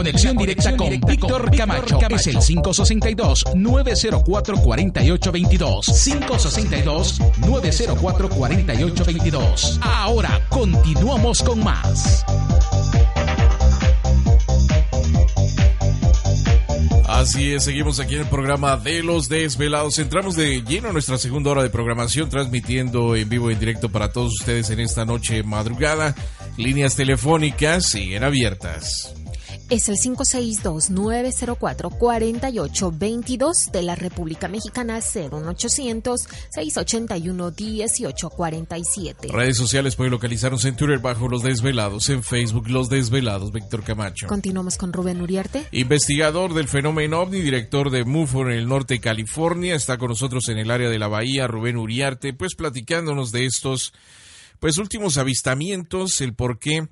Conexión directa con Víctor Camacho es el 562-904-4822. 562-904-4822. Ahora continuamos con más. Así es, seguimos aquí en el programa de los desvelados. Entramos de lleno a nuestra segunda hora de programación, transmitiendo en vivo y en directo para todos ustedes en esta noche madrugada. Líneas telefónicas siguen abiertas es el 562-904-4822 de la República Mexicana 01800-681-1847. Redes sociales pueden localizarnos en Twitter bajo Los Desvelados, en Facebook Los Desvelados, Víctor Camacho. Continuamos con Rubén Uriarte. Investigador del fenómeno OVNI, director de MUFO en el norte de California, está con nosotros en el área de la Bahía, Rubén Uriarte, pues platicándonos de estos pues últimos avistamientos, el por qué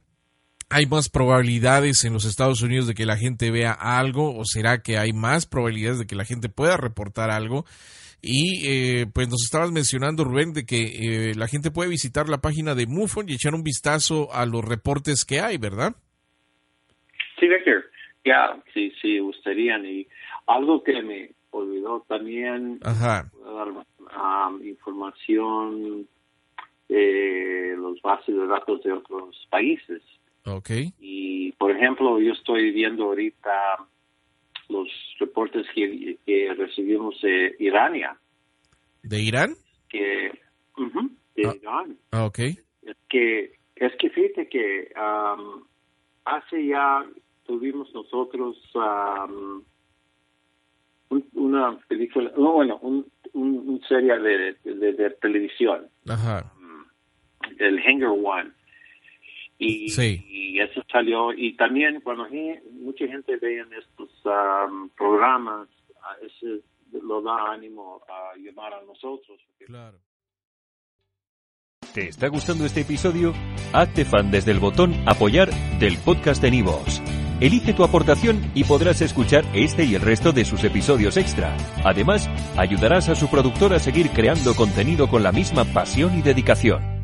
¿Hay más probabilidades en los Estados Unidos de que la gente vea algo o será que hay más probabilidades de que la gente pueda reportar algo? Y eh, pues nos estabas mencionando, Rubén, de que eh, la gente puede visitar la página de MUFON y echar un vistazo a los reportes que hay, ¿verdad? Sí, Víctor. Ya, sí, sí, gustaría. Y algo que me olvidó también, Ajá. dar um, información de los bases de datos de otros países. Okay. Y, por ejemplo, yo estoy viendo ahorita los reportes que, recibimos de Irania. ¿De Irán? Que, de ah, Irán. Ah, ok. Es que, es que fíjate que hace ya tuvimos nosotros una película, no, bueno, un, un, serie de, de, televisión. Ajá. El Hanger One. Y, sí. Y, eso salió. Y también cuando mucha gente ve en estos programas, eso lo da ánimo a llamar a nosotros. Claro. ¿Te está gustando este episodio? Hazte fan desde el botón apoyar del podcast de Nivos. Elige tu aportación y podrás escuchar este y el resto de sus episodios extra. Además, ayudarás a su productor a seguir creando contenido con la misma pasión y dedicación.